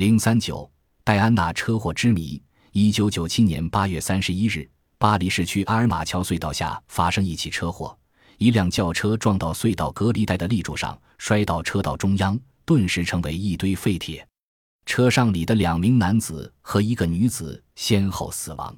零三九，戴安娜车祸之谜。一九九七年八月三十一日，巴黎市区阿尔马桥隧道下发生一起车祸，一辆轿车撞到隧道隔离带的立柱上，摔到车道中央，顿时成为一堆废铁。车上里的两名男子和一个女子先后死亡，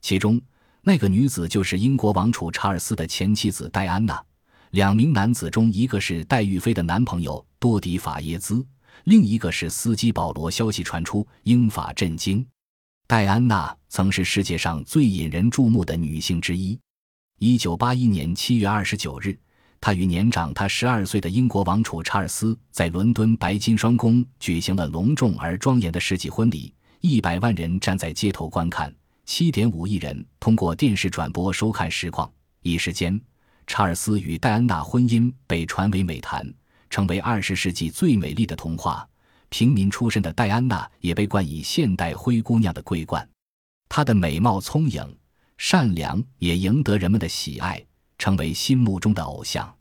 其中那个女子就是英国王储查尔斯的前妻子戴安娜。两名男子中，一个是戴玉妃的男朋友多迪法耶兹。另一个是司机保罗。消息传出，英法震惊。戴安娜曾是世界上最引人注目的女性之一。一九八一年七月二十九日，她与年长她十二岁的英国王储查尔斯在伦敦白金双宫举行了隆重而庄严的世纪婚礼。一百万人站在街头观看，七点五亿人通过电视转播收看实况。一时间，查尔斯与戴安娜婚姻被传为美谈。成为二十世纪最美丽的童话。平民出身的戴安娜也被冠以“现代灰姑娘”的桂冠。她的美貌聪颖、善良，也赢得人们的喜爱，成为心目中的偶像。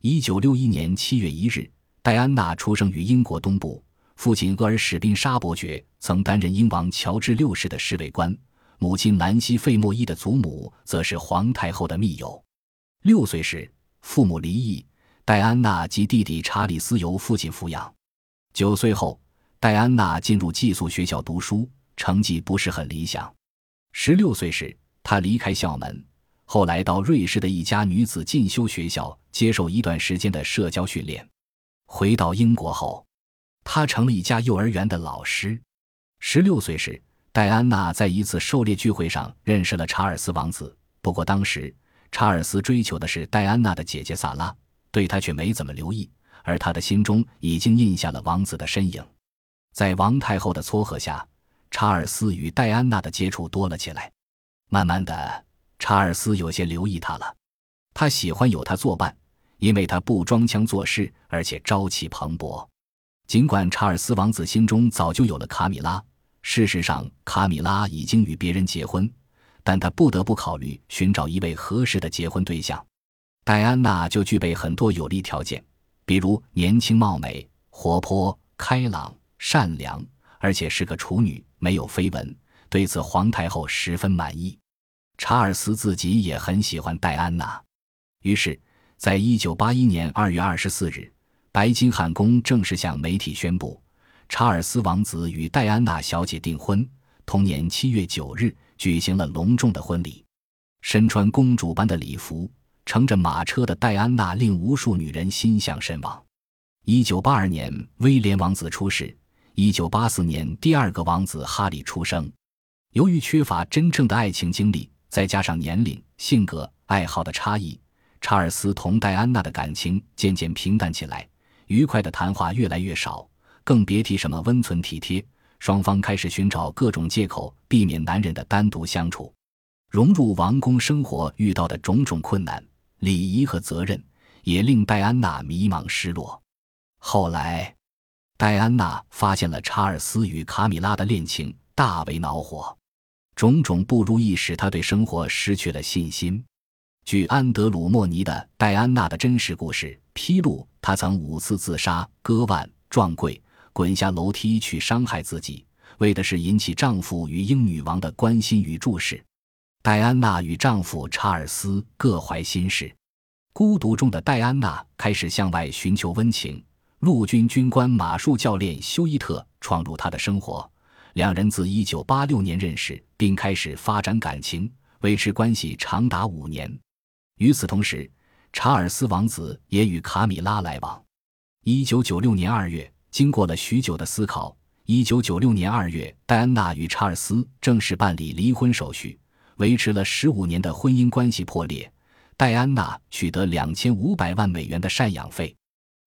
一九六一年七月一日，戴安娜出生于英国东部。父亲厄尔史宾沙伯爵曾担任英王乔治六世的侍卫官，母亲兰西费莫伊的祖母则是皇太后的密友。六岁时，父母离异。戴安娜及弟弟查理斯由父亲抚养。九岁后，戴安娜进入寄宿学校读书，成绩不是很理想。十六岁时，她离开校门，后来到瑞士的一家女子进修学校接受一段时间的社交训练。回到英国后，她成了一家幼儿园的老师。十六岁时，戴安娜在一次狩猎聚会上认识了查尔斯王子。不过，当时查尔斯追求的是戴安娜的姐姐萨拉。对他却没怎么留意，而他的心中已经印下了王子的身影。在王太后的撮合下，查尔斯与戴安娜的接触多了起来。慢慢的，查尔斯有些留意她了。他喜欢有她作伴，因为她不装腔作势，而且朝气蓬勃。尽管查尔斯王子心中早就有了卡米拉，事实上卡米拉已经与别人结婚，但他不得不考虑寻找一位合适的结婚对象。戴安娜就具备很多有利条件，比如年轻貌美、活泼开朗、善良，而且是个处女，没有绯闻。对此，皇太后十分满意。查尔斯自己也很喜欢戴安娜，于是，在一九八一年二月二十四日，白金汉宫正式向媒体宣布，查尔斯王子与戴安娜小姐订婚。同年七月九日，举行了隆重的婚礼，身穿公主般的礼服。乘着马车的戴安娜令无数女人心向神往。一九八二年，威廉王子出世；一九八四年，第二个王子哈里出生。由于缺乏真正的爱情经历，再加上年龄、性格、爱好的差异，查尔斯同戴安娜的感情渐渐平淡起来，愉快的谈话越来越少，更别提什么温存体贴。双方开始寻找各种借口，避免男人的单独相处。融入王宫生活遇到的种种困难。礼仪和责任也令戴安娜迷茫失落。后来，戴安娜发现了查尔斯与卡米拉的恋情，大为恼火。种种不如意使她对生活失去了信心。据安德鲁·莫尼的《戴安娜的真实故事》披露，她曾五次自杀、割腕、撞柜、滚下楼梯去伤害自己，为的是引起丈夫与英女王的关心与注视。戴安娜与丈夫查尔斯各怀心事，孤独中的戴安娜开始向外寻求温情。陆军军官马术教练休伊特闯入她的生活，两人自1986年认识，并开始发展感情，维持关系长达五年。与此同时，查尔斯王子也与卡米拉来往。1996年2月，经过了许久的思考，1996年2月，戴安娜与查尔斯正式办理离婚手续。维持了十五年的婚姻关系破裂，戴安娜取得两千五百万美元的赡养费。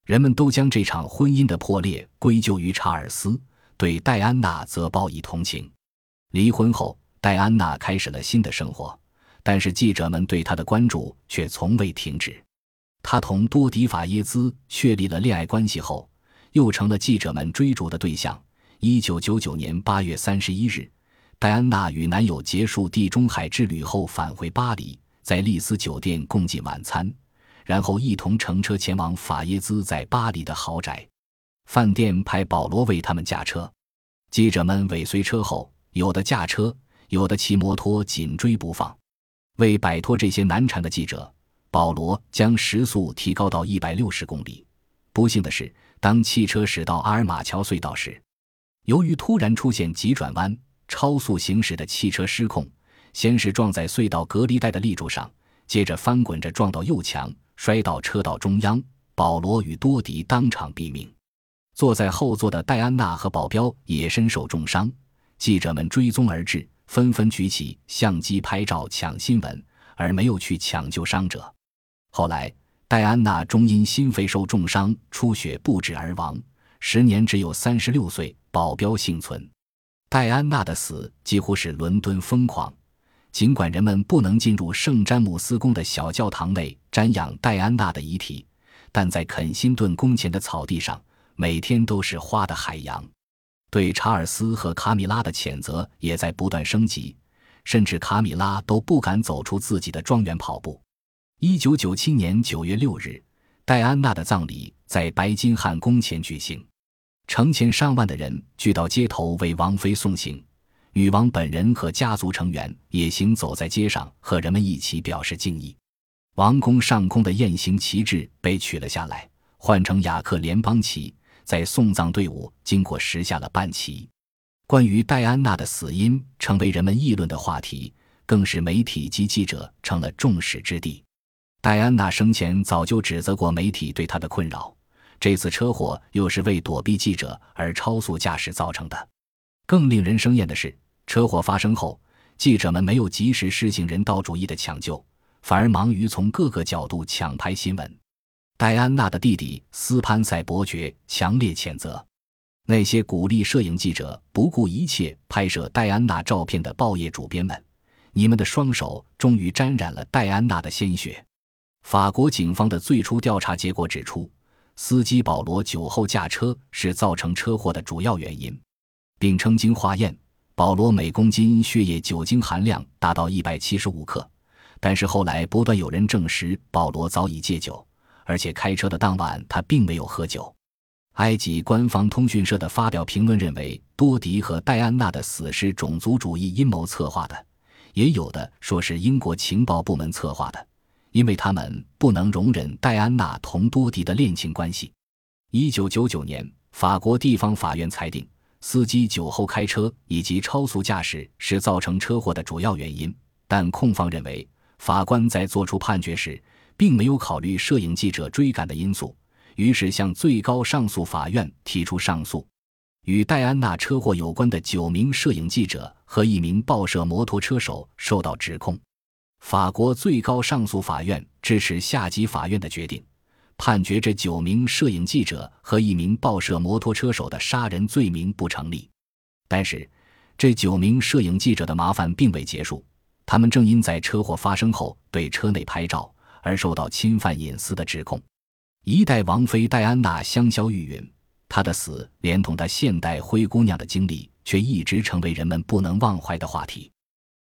人们都将这场婚姻的破裂归咎于查尔斯，对戴安娜则报以同情。离婚后，戴安娜开始了新的生活，但是记者们对她的关注却从未停止。她同多迪法耶兹确立了恋爱关系后，又成了记者们追逐的对象。一九九九年八月三十一日。戴安娜与男友结束地中海之旅后返回巴黎，在丽思酒店共进晚餐，然后一同乘车前往法耶兹在巴黎的豪宅。饭店派保罗为他们驾车。记者们尾随车后，有的驾车，有的骑摩托紧追不放。为摆脱这些难缠的记者，保罗将时速提高到一百六十公里。不幸的是，当汽车驶到阿尔马桥隧道时，由于突然出现急转弯，超速行驶的汽车失控，先是撞在隧道隔离带的立柱上，接着翻滚着撞到右墙，摔到车道中央。保罗与多迪当场毙命，坐在后座的戴安娜和保镖也身受重伤。记者们追踪而至，纷纷举起相机拍照抢新闻，而没有去抢救伤者。后来，戴安娜终因心肺受重伤、出血不止而亡，时年只有三十六岁。保镖幸存。戴安娜的死几乎是伦敦疯狂。尽管人们不能进入圣詹姆斯宫的小教堂内瞻仰戴安娜的遗体。但在肯辛顿宫前的草地上，每天都是花的海洋。对查尔斯和卡米拉的谴责也在不断升级，甚至卡米拉都不敢走出自己的庄园跑步。一九九七年九月六日，戴安娜的葬礼在白金汉宫前举行，成千上万的人聚到街头为王妃送行，女王本人和家族成员也行走在街上，和人们一起表示敬意。王宫上空的雁形旗帜被取了下来，换成雅克联邦旗。在送葬队伍经过时下了半旗。关于戴安娜的死因成为人们议论的话题，更是媒体及记者成了众矢之的。戴安娜生前早就指责过媒体对她的困扰，这次车祸又是为躲避记者而超速驾驶造成的。更令人生厌的是，车祸发生后，记者们没有及时施行人道主义的抢救。反而忙于从各个角度抢拍新闻。戴安娜的弟弟斯潘塞伯爵强烈谴责那些鼓励摄影记者不顾一切拍摄戴安娜照片的报业主编们：“你们的双手终于沾染了戴安娜的鲜血。”法国警方的最初调查结果指出，司机保罗酒后驾车是造成车祸的主要原因，并称经化验，保罗每公斤血液酒精含量达到一百七十五克。但是后来不断有人证实，保罗早已戒酒，而且开车的当晚他并没有喝酒。埃及官方通讯社的发表评论认为，多迪和戴安娜的死是种族主义阴谋策划的，也有的说是英国情报部门策划的，因为他们不能容忍戴安娜同多迪的恋情关系。一九九九年，法国地方法院裁定，司机酒后开车以及超速驾驶是造成车祸的主要原因，但控方认为。法官在作出判决时，并没有考虑摄影记者追赶的因素，于是向最高上诉法院提出上诉。与戴安娜车祸有关的九名摄影记者和一名报社摩托车手受到指控。法国最高上诉法院支持下级法院的决定，判决这九名摄影记者和一名报社摩托车手的杀人罪名不成立。但是，这九名摄影记者的麻烦并未结束。他们正因在车祸发生后对车内拍照而受到侵犯隐私的指控。一代王妃戴安娜香消玉殒，她的死连同她现代灰姑娘的经历，却一直成为人们不能忘怀的话题。